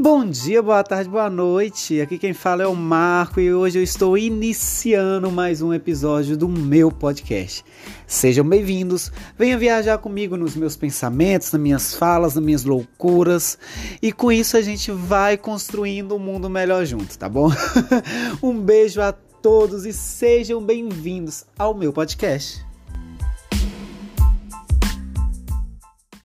Bom dia, boa tarde, boa noite. Aqui quem fala é o Marco e hoje eu estou iniciando mais um episódio do meu podcast. Sejam bem-vindos. Venha viajar comigo nos meus pensamentos, nas minhas falas, nas minhas loucuras. E com isso a gente vai construindo um mundo melhor junto, tá bom? um beijo a todos e sejam bem-vindos ao meu podcast.